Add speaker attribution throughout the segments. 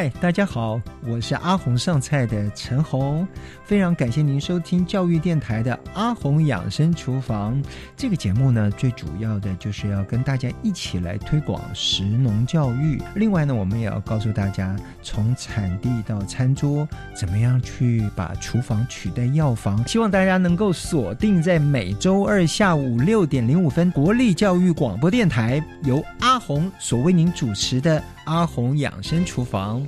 Speaker 1: 嗨，大家好，我是阿红上菜的陈红，非常感谢您收听教育电台的阿红养生厨房这个节目呢。最主要的就是要跟大家一起来推广食农教育，另外呢，我们也要告诉大家，从产地到餐桌，怎么样去把厨房取代药房。希望大家能够锁定在每周二下午六点零五分，国立教育广播电台由阿红所为您主持的。阿红养生厨房，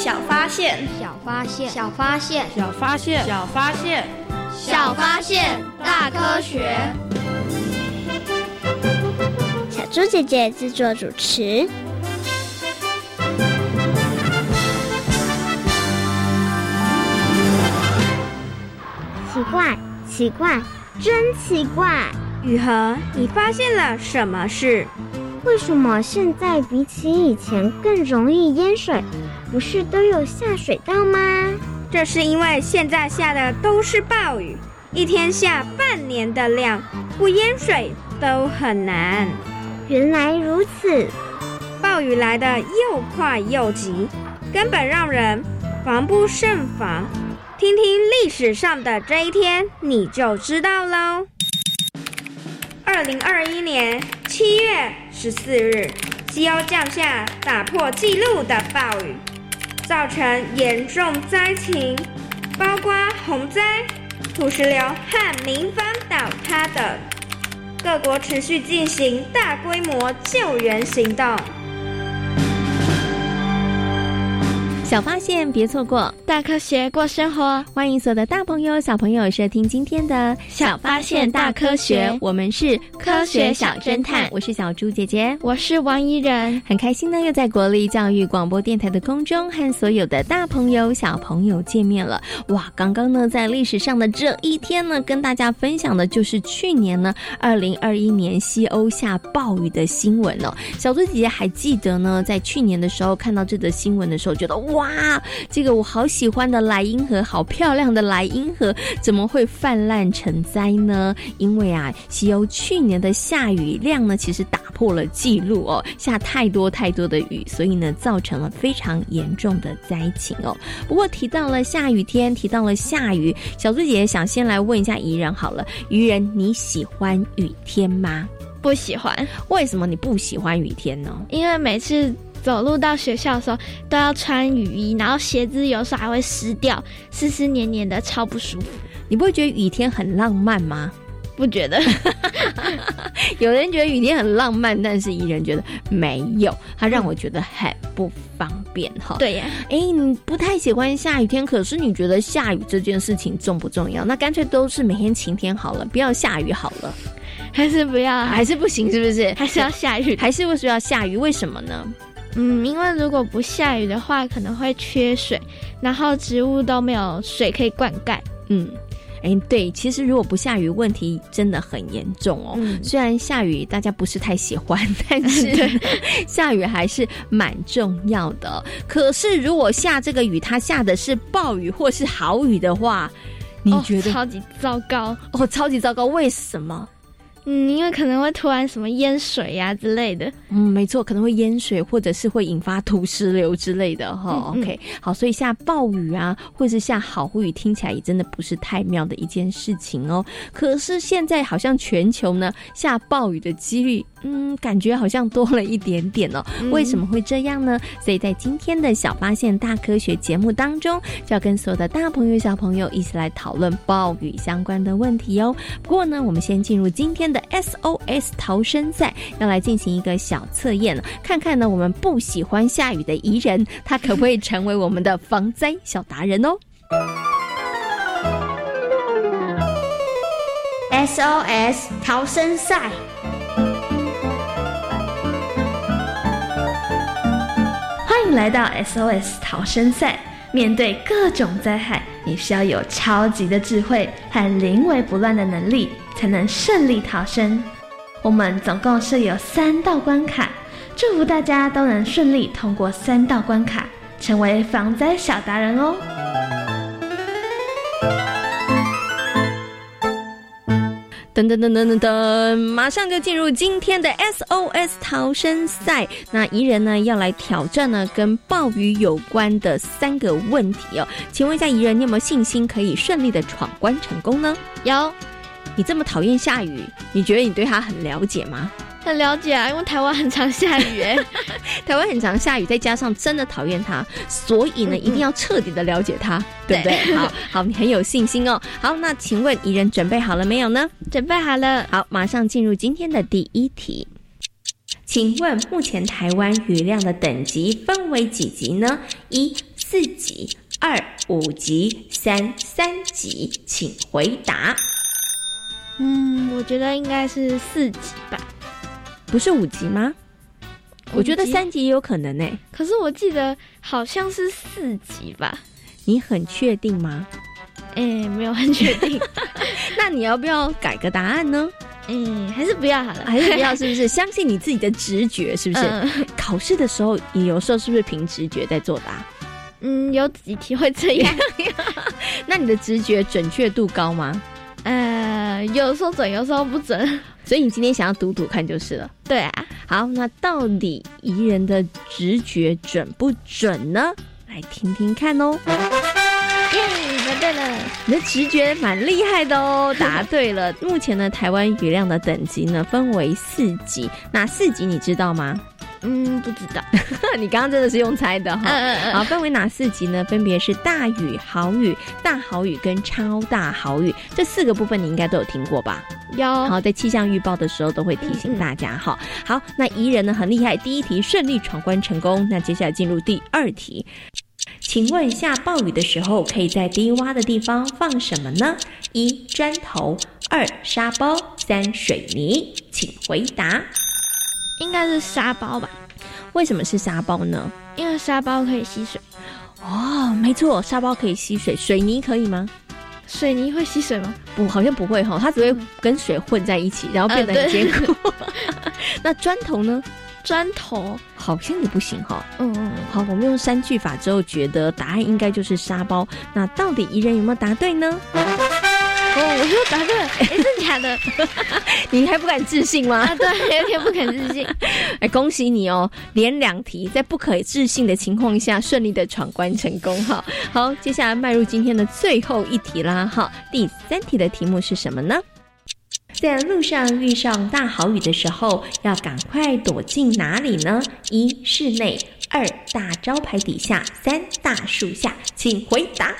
Speaker 2: 小发现，
Speaker 3: 小发现，
Speaker 4: 小发现，
Speaker 5: 小发现，
Speaker 2: 小发现，
Speaker 3: 小发现，大科学。
Speaker 6: 小猪姐姐制作主持。奇怪，奇怪，真奇怪！
Speaker 3: 雨禾，你发现了什么事？
Speaker 6: 为什么现在比起以前更容易淹水？不是都有下水道吗？
Speaker 3: 这是因为现在下的都是暴雨，一天下半年的量，不淹水都很难。
Speaker 6: 原来如此，
Speaker 3: 暴雨来的又快又急，根本让人防不胜防。听听历史上的这一天，你就知道喽。二零二一年七月。十四日，西欧降下打破纪录的暴雨，造成严重灾情，包括洪灾、土石流和民房倒塌等。各国持续进行大规模救援行动。
Speaker 7: 小发现，别错过
Speaker 4: 大科学过生活。
Speaker 7: 欢迎所有的大朋友、小朋友收听今天的
Speaker 4: 小发现大科学。
Speaker 7: 我们是
Speaker 4: 科学小侦探，
Speaker 7: 我是小猪姐姐，
Speaker 4: 我是王怡人。
Speaker 7: 很开心呢，又在国立教育广播电台的空中和所有的大朋友、小朋友见面了。哇，刚刚呢，在历史上的这一天呢，跟大家分享的就是去年呢，二零二一年西欧下暴雨的新闻哦。小猪姐姐还记得呢，在去年的时候看到这则新闻的时候，觉得哇。哇，这个我好喜欢的莱茵河，好漂亮的莱茵河，怎么会泛滥成灾呢？因为啊，西欧去年的下雨量呢，其实打破了记录哦，下太多太多的雨，所以呢，造成了非常严重的灾情哦。不过提到了下雨天，提到了下雨，小猪姐姐想先来问一下怡人好了，怡人你喜欢雨天吗？
Speaker 4: 不喜欢。
Speaker 7: 为什么你不喜欢雨天呢？
Speaker 4: 因为每次。走路到学校的时候都要穿雨衣，然后鞋子有时候还会湿掉，湿湿黏黏的，超不舒服。
Speaker 7: 你不会觉得雨天很浪漫吗？
Speaker 4: 不觉得。
Speaker 7: 有人觉得雨天很浪漫，但是怡人觉得没有，它让我觉得很不方便哈。
Speaker 4: 对呀，
Speaker 7: 哎，你不太喜欢下雨天，可是你觉得下雨这件事情重不重要？那干脆都是每天晴天好了，不要下雨好了。
Speaker 4: 还是不要，
Speaker 7: 还是不行，是不是？
Speaker 4: 还是要下雨，
Speaker 7: 还是为什么要下雨？为什么呢？
Speaker 4: 嗯，因为如果不下雨的话，可能会缺水，然后植物都没有水可以灌溉。
Speaker 7: 嗯。哎，对，其实如果不下雨，问题真的很严重哦。虽然下雨大家不是太喜欢，但是 下雨还是蛮重要的。可是如果下这个雨，它下的是暴雨或是豪雨的话，你觉得
Speaker 4: 超级糟糕
Speaker 7: 哦，超级糟糕，为什么？
Speaker 4: 嗯，因为可能会突然什么淹水呀之类的。
Speaker 7: 嗯，没错，可能会淹水，或者是会引发土石流之类的哈。OK，好，所以下暴雨啊，或者是下好雨，听起来也真的不是太妙的一件事情哦。可是现在好像全球呢下暴雨的几率。嗯，感觉好像多了一点点哦。为什么会这样呢？所以在今天的小发现大科学节目当中，就要跟所有的大朋友小朋友一起来讨论暴雨相关的问题哦。不过呢，我们先进入今天的 SOS 逃生赛，要来进行一个小测验，看看呢我们不喜欢下雨的宜人，他可不可以成为我们的防灾小达人哦
Speaker 3: ？SOS 逃生赛。
Speaker 2: 欢迎来到 SOS 逃生赛。面对各种灾害，你需要有超级的智慧和临危不乱的能力，才能顺利逃生。我们总共设有三道关卡，祝福大家都能顺利通过三道关卡，成为防灾小达人哦。
Speaker 7: 噔噔噔噔噔噔，马上就进入今天的 SOS 逃生赛。那怡人呢要来挑战呢跟暴雨有关的三个问题哦。请问一下怡人，你有没有信心可以顺利的闯关成功呢？
Speaker 4: 有。
Speaker 7: 你这么讨厌下雨，你觉得你对他很了解吗？
Speaker 4: 很了解啊，因为台湾很常下雨哎，
Speaker 7: 台湾很常下雨，再加上真的讨厌他，所以呢，一定要彻底的了解他，对不对？好好，你很有信心哦。好，那请问怡人准备好了没有呢？
Speaker 4: 准备好了。
Speaker 7: 好，马上进入今天的第一题。请问目前台湾雨量的等级分为几级呢？一四级，二五级，三三级，请回答。
Speaker 4: 嗯，我觉得应该是四级吧。
Speaker 7: 不是五级吗？我觉得三级也有可能呢。
Speaker 4: 可是我记得好像是四级吧？
Speaker 7: 你很确定吗？
Speaker 4: 哎，没有很确定。
Speaker 7: 那你要不要改个答案呢？
Speaker 4: 嗯，还是不要好了，
Speaker 7: 还是不要，是不是？相信你自己的直觉，是不是？考试的时候，你有时候是不是凭直觉在作答？
Speaker 4: 嗯，有几题会这样。
Speaker 7: 那你的直觉准确度高吗？
Speaker 4: 呃，有时候准，有时候不准。
Speaker 7: 所以你今天想要赌赌看就是了。
Speaker 4: 对啊，
Speaker 7: 好，那到底宜人的直觉准不准呢？来听听看哦。
Speaker 4: 耶，答对了，
Speaker 7: 你的直觉蛮厉害的哦，答对了。目前呢，台湾雨量的等级呢分为四级，那四级你知道吗？
Speaker 4: 嗯，不知道。
Speaker 7: 你刚刚真的是用猜的哈。
Speaker 4: 嗯嗯嗯。
Speaker 7: 好，分为哪四级呢？分别是大雨、豪雨、大豪雨跟超大豪雨。这四个部分你应该都有听过吧？
Speaker 4: 有。
Speaker 7: 好，在气象预报的时候都会提醒大家哈。好，那宜人呢很厉害，第一题顺利闯关成功。那接下来进入第二题，请问下暴雨的时候可以在低洼的地方放什么呢？一砖头，二沙包，三水泥，请回答。
Speaker 4: 应该是沙包吧？
Speaker 7: 为什么是沙包呢？
Speaker 4: 因为沙包可以吸水。
Speaker 7: 哦，没错，沙包可以吸水。水泥可以吗？
Speaker 4: 水泥会吸水吗？
Speaker 7: 不，好像不会哈，它只会跟水混在一起，然后变得很坚固。那砖头呢？
Speaker 4: 砖头
Speaker 7: 好像也不行哈。
Speaker 4: 嗯嗯。
Speaker 7: 好，我们用三句法之后，觉得答案应该就是沙包。那到底宜人有没有答对呢？
Speaker 4: 哦，我说答对，哎，真的假的？
Speaker 7: 你还不敢置信吗？
Speaker 4: 啊，对，有点不敢置信。
Speaker 7: 哎，恭喜你哦，连两题在不可置信的情况下顺利的闯关成功哈。好，接下来迈入今天的最后一题啦哈。第三题的题目是什么呢？在路上遇上大好雨的时候，要赶快躲进哪里呢？一室内，二大招牌底下，三大树下，请回答。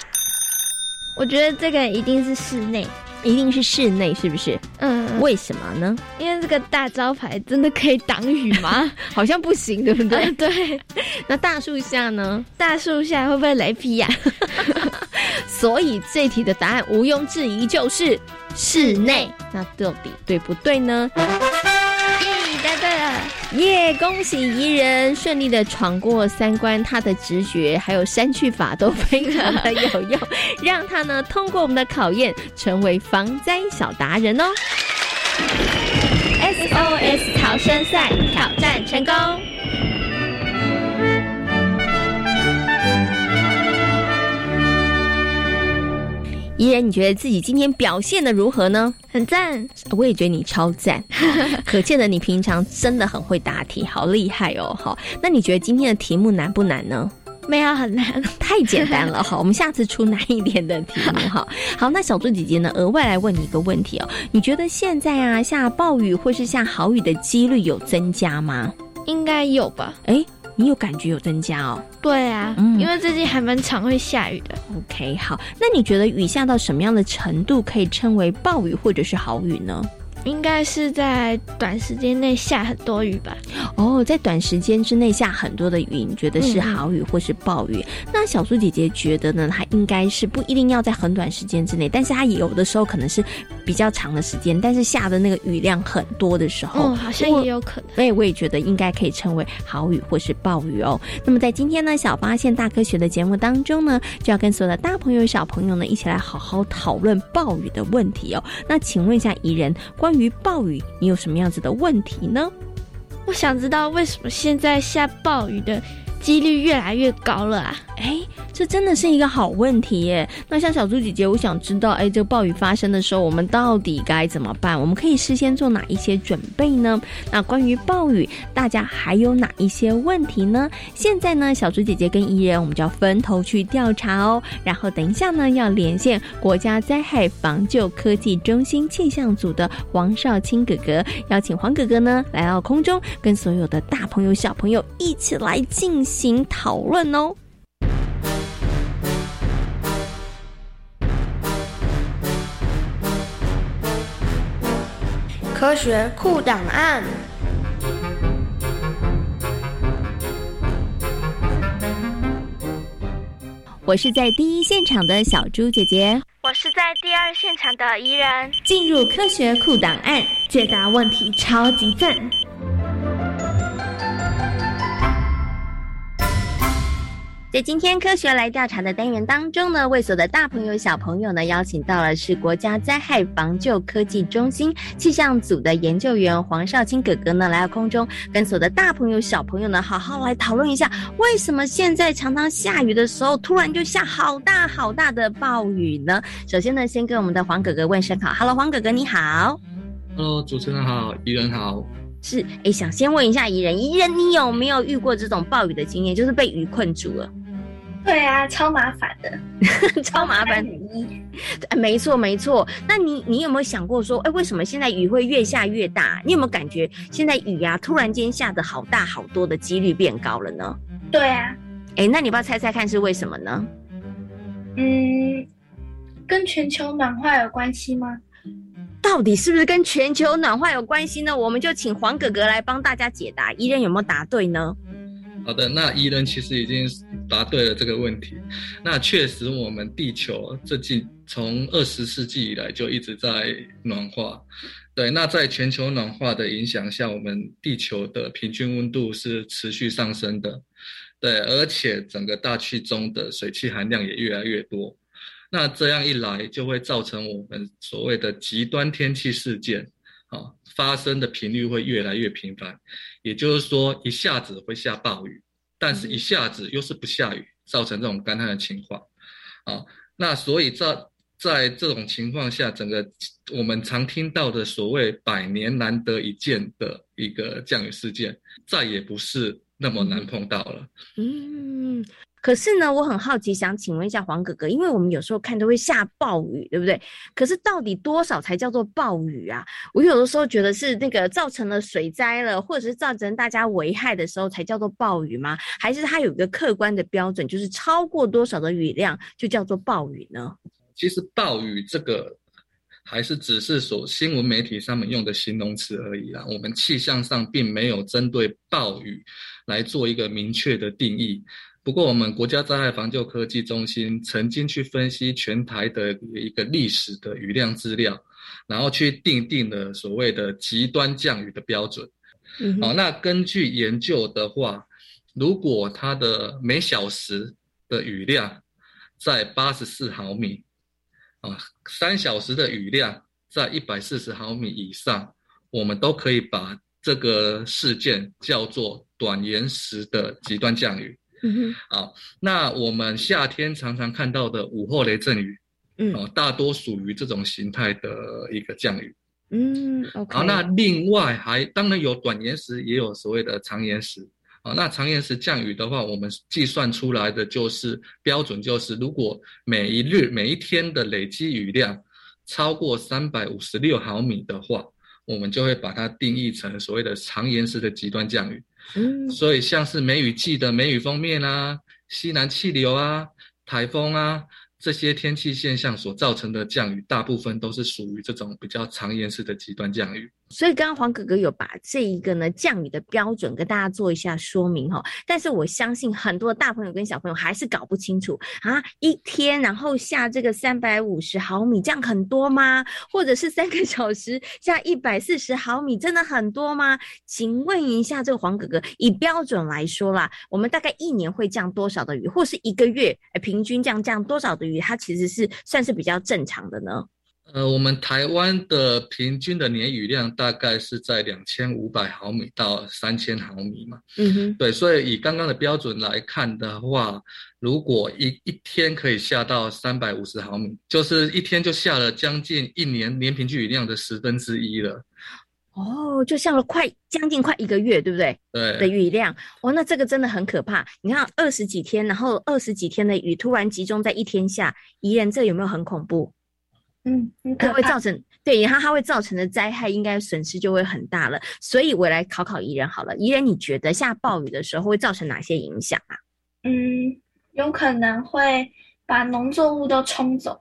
Speaker 4: 我觉得这个一定是室内，
Speaker 7: 一定是室内，是不是？
Speaker 4: 嗯，
Speaker 7: 为什么呢？
Speaker 4: 因为这个大招牌真的可以挡雨吗？
Speaker 7: 好像不行，对不对？
Speaker 4: 对。
Speaker 7: 那大树下呢？
Speaker 4: 大树下会不会雷劈呀？
Speaker 7: 所以这题的答案毋庸置疑就是室内。那到底对不对呢？
Speaker 4: 答对了，
Speaker 7: 耶！恭喜怡人顺利的闯过三关，他的直觉还有删去法都非常的有用，让他呢通过我们的考验，成为防灾小达人哦。
Speaker 2: SOS 逃生赛挑战成功。
Speaker 7: 怡然，你觉得自己今天表现的如何呢？
Speaker 4: 很赞，
Speaker 7: 我也觉得你超赞，可见的你平常真的很会答题，好厉害哦！好，那你觉得今天的题目难不难呢？
Speaker 4: 没有很难，
Speaker 7: 太简单了。好，我们下次出难一点的题目。好，好，那小猪姐姐呢？额外来问你一个问题哦，你觉得现在啊下暴雨或是下好雨的几率有增加吗？
Speaker 4: 应该有吧？
Speaker 7: 哎。你有感觉有增加哦？
Speaker 4: 对啊，因为最近还蛮常会下雨的。
Speaker 7: OK，好，那你觉得雨下到什么样的程度可以称为暴雨或者是好雨呢？
Speaker 4: 应该是在短时间内下很多雨吧？
Speaker 7: 哦，在短时间之内下很多的雨，你觉得是好雨或是暴雨？那小苏姐姐觉得呢？它应该是不一定要在很短时间之内，但是它有的时候可能是比较长的时间，但是下的那个雨量很多的时候，
Speaker 4: 嗯，好像也有可能。
Speaker 7: 所以我也觉得应该可以称为好雨或是暴雨哦。那么在今天呢，小发现大科学的节目当中呢，就要跟所有的大朋友小朋友呢一起来好好讨论暴雨的问题哦。那请问一下怡人。关于暴雨，你有什么样子的问题呢？
Speaker 4: 我想知道为什么现在下暴雨的。几率越来越高了啊！
Speaker 7: 哎，这真的是一个好问题耶。那像小猪姐姐，我想知道，哎，这暴雨发生的时候，我们到底该怎么办？我们可以事先做哪一些准备呢？那关于暴雨，大家还有哪一些问题呢？现在呢，小猪姐姐跟怡人，我们就要分头去调查哦。然后等一下呢，要连线国家灾害防救科技中心气象组的黄少卿哥哥，邀请黄哥哥呢来到空中，跟所有的大朋友小朋友一起来进。行讨论哦。
Speaker 3: 科学库档案。
Speaker 7: 我是在第一现场的小猪姐姐，
Speaker 4: 我是在第二现场的怡人。
Speaker 2: 进入科学库档案，解答问题超级赞。
Speaker 7: 在今天科学来调查的单元当中呢，为所的大朋友小朋友呢，邀请到了是国家灾害防救科技中心气象组的研究员黄少卿哥哥呢，来到空中，跟所的大朋友小朋友呢，好好来讨论一下，为什么现在常常下雨的时候，突然就下好大好大的暴雨呢？首先呢，先跟我们的黄哥哥问声好，Hello，黄哥哥你好
Speaker 8: ，Hello，主持人好，怡人好，
Speaker 7: 是，哎，想先问一下怡人，怡人你有没有遇过这种暴雨的经验，就是被雨困住了？
Speaker 6: 对啊，超麻烦的，
Speaker 7: 超麻烦。没错没错。那你你有没有想过说，哎，为什么现在雨会越下越大？你有没有感觉现在雨啊，突然间下的好大好多的几率变高了呢？
Speaker 6: 对啊。
Speaker 7: 哎，那你不要猜猜看是为什么呢？
Speaker 6: 嗯，跟全球暖化有关系吗？
Speaker 7: 到底是不是跟全球暖化有关系呢？我们就请黄哥哥来帮大家解答。伊人有没有答对呢？
Speaker 8: 好的，那伊人其实已经答对了这个问题。那确实，我们地球这近从二十世纪以来就一直在暖化。对，那在全球暖化的影响下，我们地球的平均温度是持续上升的。对，而且整个大气中的水汽含量也越来越多。那这样一来，就会造成我们所谓的极端天气事件啊发生的频率会越来越频繁。也就是说，一下子会下暴雨，但是一下子又是不下雨，造成这种干旱的情况。啊，那所以在在这种情况下，整个我们常听到的所谓百年难得一见的一个降雨事件，再也不是那么难碰到了。
Speaker 7: 嗯。可是呢，我很好奇，想请问一下黄哥哥，因为我们有时候看都会下暴雨，对不对？可是到底多少才叫做暴雨啊？我有的时候觉得是那个造成了水灾了，或者是造成大家危害的时候才叫做暴雨吗？还是它有一个客观的标准，就是超过多少的雨量就叫做暴雨呢？
Speaker 8: 其实暴雨这个还是只是说新闻媒体上面用的形容词而已啦。我们气象上并没有针对暴雨来做一个明确的定义。不过，我们国家灾害防救科技中心曾经去分析全台的一个历史的雨量资料，然后去定定了所谓的极端降雨的标准。好，那根据研究的话，如果它的每小时的雨量在八十四毫米，啊，三小时的雨量在一百四十毫米以上，我们都可以把这个事件叫做短延时的极端降雨。嗯哼，好，那我们夏天常常看到的午后雷阵雨，嗯，哦，大多属于这种形态的一个降雨。
Speaker 7: 嗯，OK。
Speaker 8: 好，那另外还当然有短延时，也有所谓的长延时。啊，那长延时降雨的话，我们计算出来的就是标准，就是如果每一日每一天的累积雨量超过三百五十六毫米的话，我们就会把它定义成所谓的长延时的极端降雨。所以像是梅雨季的梅雨封面啊、西南气流啊、台风啊。这些天气现象所造成的降雨，大部分都是属于这种比较长延式的极端降雨。
Speaker 7: 所以刚刚黄哥哥有把这一个呢降雨的标准跟大家做一下说明哈。但是我相信很多大朋友跟小朋友还是搞不清楚啊，一天然后下这个三百五十毫米，这样很多吗？或者是三个小时下一百四十毫米，真的很多吗？请问一下这个黄哥哥，以标准来说啦，我们大概一年会降多少的雨，或是一个月平均降降多少的雨？它其实是算是比较正常的呢。
Speaker 8: 呃，我们台湾的平均的年雨量大概是在两千五百毫米到三千毫米嘛。嗯哼，对，所以以刚刚的标准来看的话，如果一一天可以下到三百五十毫米，就是一天就下了将近一年年平均雨量的十分之一了。
Speaker 7: 哦，就下了快将近快一个月，对不对？
Speaker 8: 对
Speaker 7: 的雨量，哦，那这个真的很可怕。你看二十几天，然后二十几天的雨突然集中在一天下，宜人这有没有很恐怖？
Speaker 6: 嗯，
Speaker 7: 它会造成对，然后它会造成的灾害应该损失就会很大了。所以我来考考怡人好了，怡人你觉得下暴雨的时候会造成哪些影响啊？
Speaker 6: 嗯，有可能会把农作物都冲走，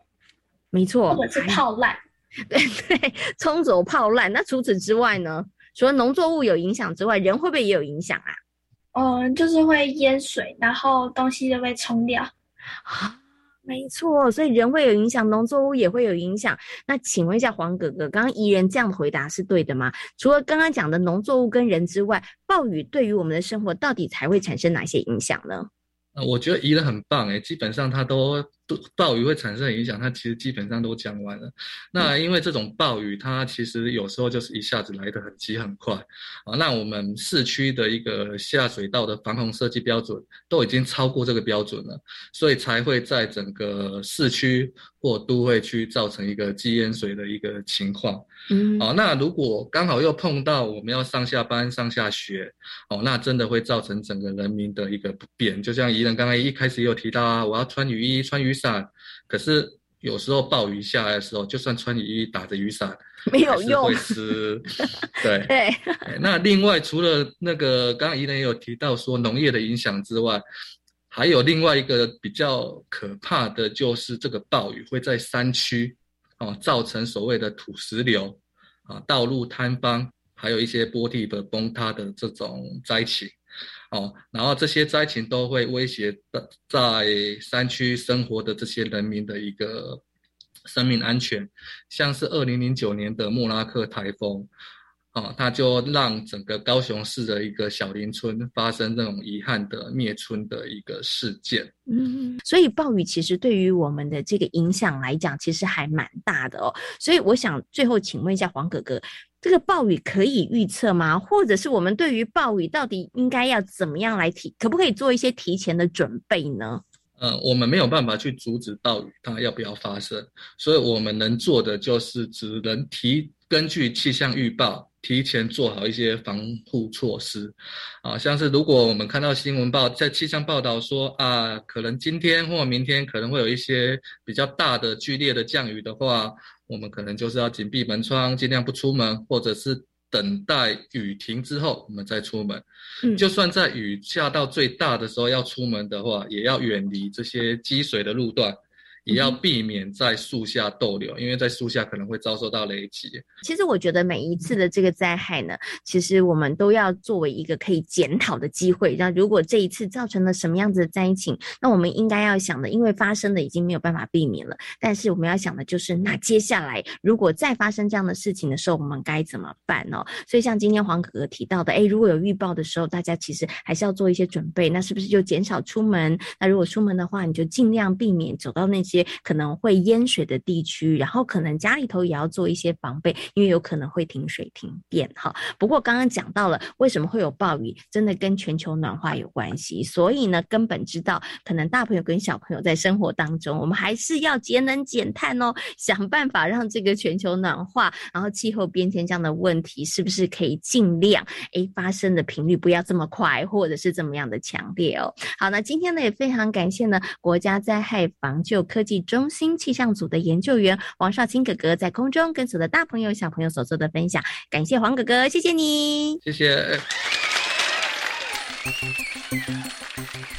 Speaker 7: 没错，
Speaker 6: 或者是泡烂。
Speaker 7: 对 对，冲走泡烂。那除此之外呢？除了农作物有影响之外，人会不会也有影响啊？
Speaker 6: 嗯，就是会淹水，然后东西就被冲掉。
Speaker 7: 啊，没错，所以人会有影响，农作物也会有影响。那请问一下黄哥哥，刚刚怡人这样的回答是对的吗？除了刚刚讲的农作物跟人之外，暴雨对于我们的生活到底才会产生哪些影响呢？
Speaker 8: 呃，我觉得怡人很棒诶，基本上他都。暴雨会产生的影响，它其实基本上都讲完了。那因为这种暴雨，它其实有时候就是一下子来得很急很快啊。那我们市区的一个下水道的防洪设计标准都已经超过这个标准了，所以才会在整个市区或都会区造成一个积淹水的一个情况。嗯，哦，那如果刚好又碰到我们要上下班、上下学，哦，那真的会造成整个人民的一个不便。就像怡人刚才一开始有提到啊，我要穿雨衣、穿雨。伞，可是有时候暴雨下来的时候，就算穿雨衣打着雨伞，
Speaker 7: 没有用，
Speaker 8: 会湿。对
Speaker 7: 对。
Speaker 8: 那另外除了那个刚刚怡人也有提到说农业的影响之外，还有另外一个比较可怕的就是这个暴雨会在山区哦造成所谓的土石流啊、道路坍方，还有一些坡地的崩塌的这种灾情。哦，然后这些灾情都会威胁的在山区生活的这些人民的一个生命安全，像是二零零九年的莫拉克台风，哦，它就让整个高雄市的一个小林村发生这种遗憾的灭村的一个事件。
Speaker 7: 嗯，所以暴雨其实对于我们的这个影响来讲，其实还蛮大的哦。所以我想最后请问一下黄哥哥。这个暴雨可以预测吗？或者是我们对于暴雨到底应该要怎么样来提？可不可以做一些提前的准备呢？
Speaker 8: 呃，我们没有办法去阻止暴雨它要不要发生，所以我们能做的就是只能提根据气象预报提前做好一些防护措施。啊，像是如果我们看到新闻报在气象报道说啊，可能今天或明天可能会有一些比较大的剧烈的降雨的话。我们可能就是要紧闭门窗，尽量不出门，或者是等待雨停之后，我们再出门。嗯，就算在雨下到最大的时候要出门的话，也要远离这些积水的路段，也要避免在树下逗留，因为在树下可能会遭受到雷击。
Speaker 7: 其实我觉得每一次的这个灾害呢，其实我们都要作为一个可以检讨的机会。那如果这一次造成了什么样子的灾情，那我们应该要想的，因为发生的已经没有办法避免了，但是我们要想的就是，那接下来如果再发生这样的事情的时候，我们该怎么办呢？所以像今天黄哥哥提到的，哎，如果有预报的时候，大家其实还是要做一些准备。那是不是就减少出门？那如果出门的话，你就尽量避免走到那些可能会淹水的地区，然后可能家里头也要做一些防备。因为有可能会停水停电哈，不过刚刚讲到了为什么会有暴雨，真的跟全球暖化有关系，所以呢，根本知道可能大朋友跟小朋友在生活当中，我们还是要节能减碳哦，想办法让这个全球暖化，然后气候变迁这样的问题，是不是可以尽量诶发生的频率不要这么快，或者是怎么样的强烈哦？好，那今天呢也非常感谢呢国家灾害防救科科技中心气象组的研究员王少卿哥哥在空中跟所有的大朋友。小朋友所做的分享，感谢黄哥哥，谢谢你，
Speaker 8: 谢谢。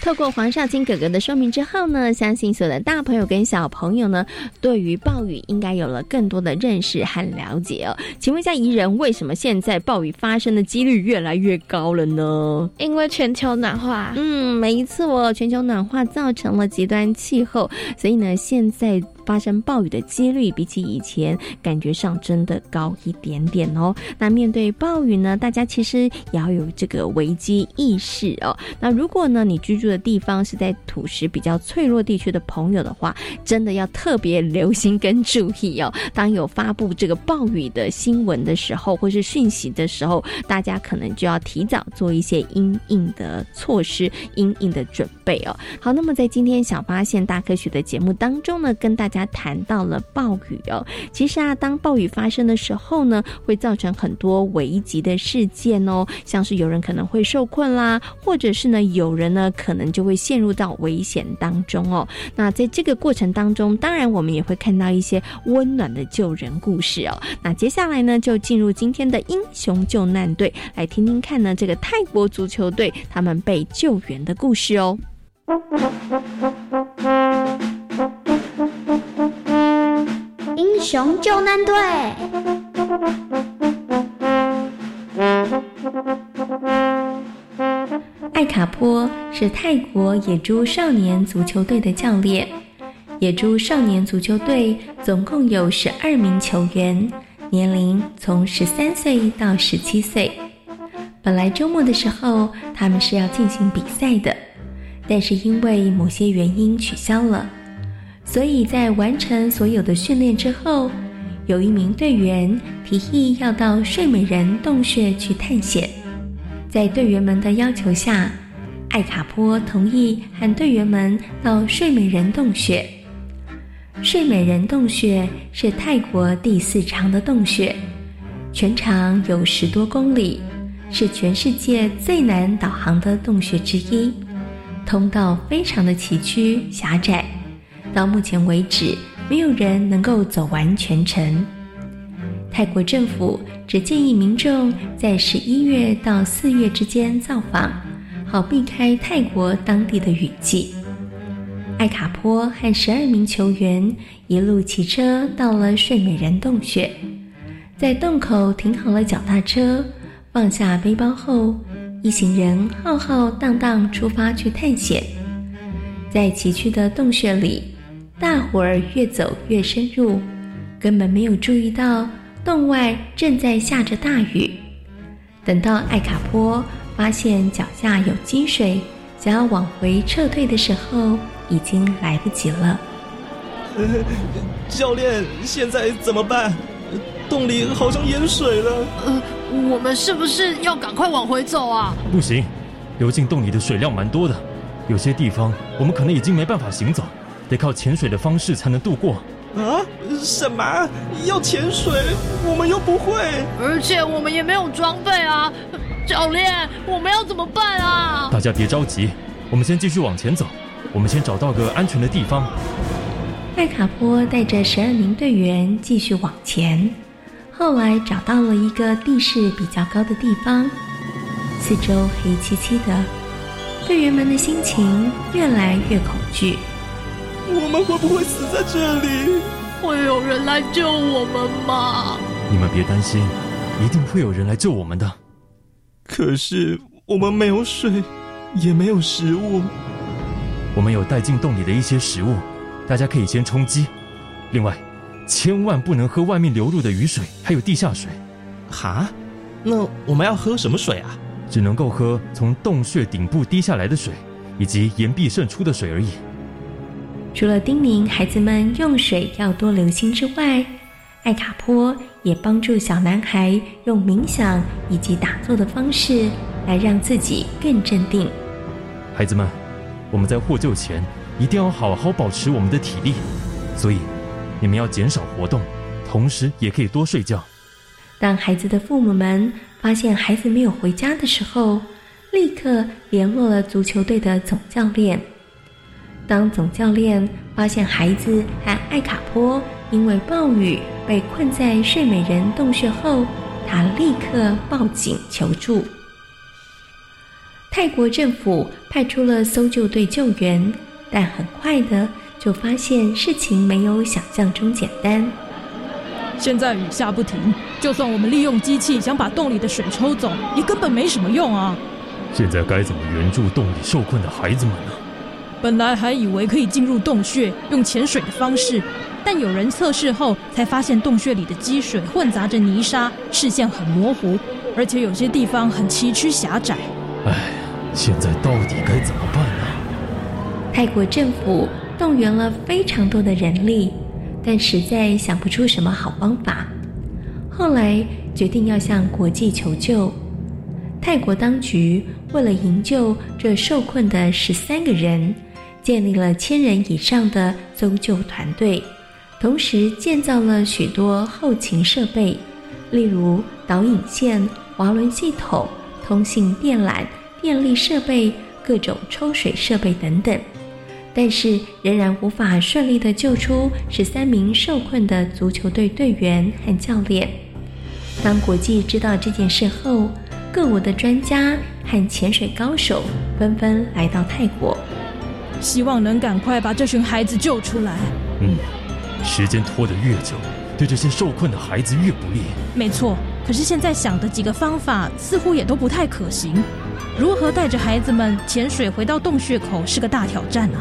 Speaker 7: 透过黄少卿哥哥的说明之后呢，相信所有的大朋友跟小朋友呢，对于暴雨应该有了更多的认识和了解哦。请问一下，宜人为什么现在暴雨发生的几率越来越高了呢？
Speaker 4: 因为全球暖化。
Speaker 7: 嗯，没错，全球暖化造成了极端气候，所以呢，现在。发生暴雨的几率比起以前感觉上真的高一点点哦。那面对暴雨呢，大家其实也要有这个危机意识哦。那如果呢你居住的地方是在土石比较脆弱地区的朋友的话，真的要特别留心跟注意哦。当有发布这个暴雨的新闻的时候，或是讯息的时候，大家可能就要提早做一些应应的措施、应应的准备哦。好，那么在今天小发现大科学的节目当中呢，跟大家。他谈到了暴雨哦，其实啊，当暴雨发生的时候呢，会造成很多危急的事件哦，像是有人可能会受困啦，或者是呢，有人呢可能就会陷入到危险当中哦。那在这个过程当中，当然我们也会看到一些温暖的救人故事哦。那接下来呢，就进入今天的英雄救难队，来听听看呢，这个泰国足球队他们被救援的故事哦。
Speaker 6: 英雄救难队。
Speaker 9: 艾卡坡是泰国野猪少年足球队的教练。野猪少年足球队总共有十二名球员，年龄从十三岁到十七岁。本来周末的时候他们是要进行比赛的，但是因为某些原因取消了。所以在完成所有的训练之后，有一名队员提议要到睡美人洞穴去探险。在队员们的要求下，艾卡坡同意和队员们到睡美人洞穴。睡美人洞穴是泰国第四长的洞穴，全长有十多公里，是全世界最难导航的洞穴之一，通道非常的崎岖狭窄。到目前为止，没有人能够走完全程。泰国政府只建议民众在十一月到四月之间造访，好避开泰国当地的雨季。艾卡坡和十二名球员一路骑车到了睡美人洞穴，在洞口停好了脚踏车，放下背包后，一行人浩浩荡荡出发去探险。在崎岖的洞穴里。大伙儿越走越深入，根本没有注意到洞外正在下着大雨。等到艾卡坡发现脚下有积水，想要往回撤退的时候，已经来不及了。
Speaker 10: 教练，现在怎么办？洞里好像淹水了。
Speaker 11: 呃，我们是不是要赶快往回走啊？
Speaker 12: 不行，流进洞里的水量蛮多的，有些地方我们可能已经没办法行走。得靠潜水的方式才能度过
Speaker 10: 啊！什么要潜水？我们又不会，
Speaker 11: 而且我们也没有装备啊！教练，我们要怎么办啊？
Speaker 12: 大家别着急，我们先继续往前走。我们先找到个安全的地方。
Speaker 9: 艾卡波带着十二名队员继续往前，后来找到了一个地势比较高的地方，四周黑漆漆的，队员们的心情越来越恐惧。
Speaker 10: 我们会不会死在这里？
Speaker 11: 会有人来救我们吗？
Speaker 12: 你们别担心，一定会有人来救我们的。
Speaker 10: 可是我们没有水，也没有食物。
Speaker 12: 我们有带进洞里的一些食物，大家可以先充饥。另外，千万不能喝外面流入的雨水，还有地下水。
Speaker 10: 哈？那我们要喝什么水啊？
Speaker 12: 只能够喝从洞穴顶部滴下来的水，以及岩壁渗出的水而已。
Speaker 9: 除了叮咛孩子们用水要多留心之外，艾卡坡也帮助小男孩用冥想以及打坐的方式来让自己更镇定。
Speaker 12: 孩子们，我们在获救前一定要好好保持我们的体力，所以你们要减少活动，同时也可以多睡觉。
Speaker 9: 当孩子的父母们发现孩子没有回家的时候，立刻联络了足球队的总教练。当总教练发现孩子和艾卡坡因为暴雨被困在睡美人洞穴后，他立刻报警求助。泰国政府派出了搜救队救援，但很快的就发现事情没有想象中简单。
Speaker 13: 现在雨下不停，就算我们利用机器想把洞里的水抽走，也根本没什么用啊！
Speaker 12: 现在该怎么援助洞里受困的孩子们呢？
Speaker 13: 本来还以为可以进入洞穴用潜水的方式，但有人测试后才发现洞穴里的积水混杂着泥沙，视线很模糊，而且有些地方很崎岖狭窄。
Speaker 12: 唉，现在到底该怎么办呢？
Speaker 9: 泰国政府动员了非常多的人力，但实在想不出什么好方法。后来决定要向国际求救。泰国当局为了营救这受困的十三个人。建立了千人以上的搜救团队，同时建造了许多后勤设备，例如导引线、滑轮系统、通信电缆、电力设备、各种抽水设备等等。但是仍然无法顺利的救出十三名受困的足球队队员和教练。当国际知道这件事后，各国的专家和潜水高手纷纷来到泰国。
Speaker 13: 希望能赶快把这群孩子救出来。
Speaker 12: 嗯，时间拖得越久，对这些受困的孩子越不利。
Speaker 13: 没错，可是现在想的几个方法似乎也都不太可行。如何带着孩子们潜水回到洞穴口是个大挑战啊！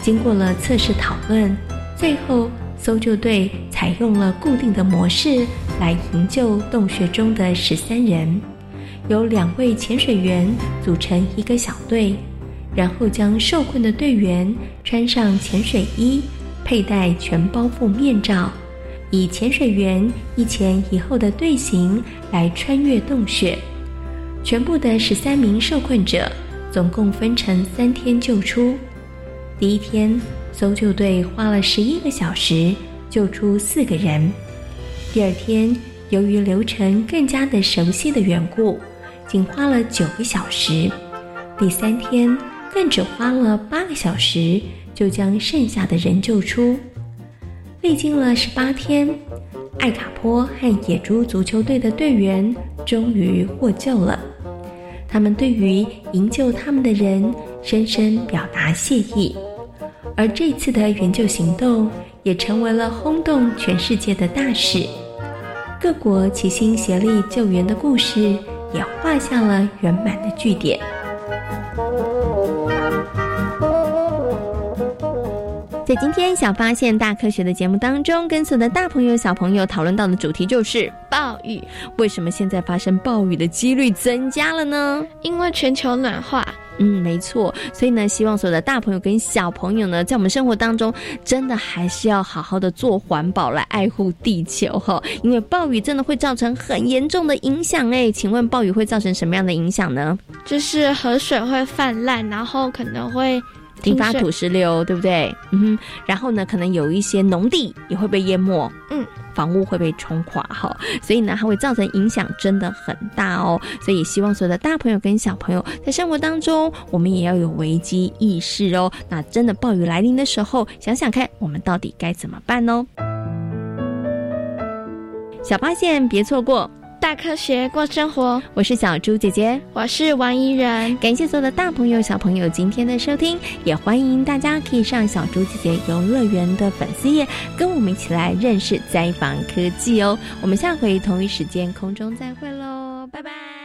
Speaker 9: 经过了测试讨论，最后搜救队采用了固定的模式来营救洞穴中的十三人，由两位潜水员组成一个小队。然后将受困的队员穿上潜水衣，佩戴全包覆面罩，以潜水员一前一后的队形来穿越洞穴。全部的十三名受困者，总共分成三天救出。第一天，搜救队花了十一个小时救出四个人。第二天，由于流程更加的熟悉的缘故，仅花了九个小时。第三天。更只花了八个小时，就将剩下的人救出。历经了十八天，艾卡坡和野猪足球队的队员终于获救了。他们对于营救他们的人深深表达谢意。而这次的援救行动也成为了轰动全世界的大事。各国齐心协力救援的故事也画下了圆满的句点。在今天小发现大科学的节目当中，跟所有的大朋友小朋友讨论到的主题就是
Speaker 4: 暴雨。
Speaker 9: 为什么现在发生暴雨的几率增加了呢？
Speaker 4: 因为全球暖化。
Speaker 9: 嗯，没错。所以呢，希望所有的大朋友跟小朋友呢，在我们生活当中，真的还是要好好的做环保，来爱护地球哈。因为暴雨真的会造成很严重的影响哎。请问暴雨会造成什么样的影响呢？
Speaker 4: 就是河水会泛滥，然后可能会。
Speaker 9: 引发土石流，对不对？嗯哼，然后呢，可能有一些农地也会被淹没，
Speaker 4: 嗯，
Speaker 9: 房屋会被冲垮，哈，所以呢，它会造成影响，真的很大哦。所以希望所有的大朋友跟小朋友在生活当中，我们也要有危机意识哦。那真的暴雨来临的时候，想想看，我们到底该怎么办呢？小发现，别错过。
Speaker 4: 大科学过生活，
Speaker 7: 我是小猪姐姐，
Speaker 4: 我是王怡然。
Speaker 7: 感谢所有的大朋友、小朋友今天的收听，也欢迎大家可以上小猪姐姐游乐园的粉丝页，跟我们一起来认识灾防科技哦。我们下回同一时间空中再会喽，拜拜。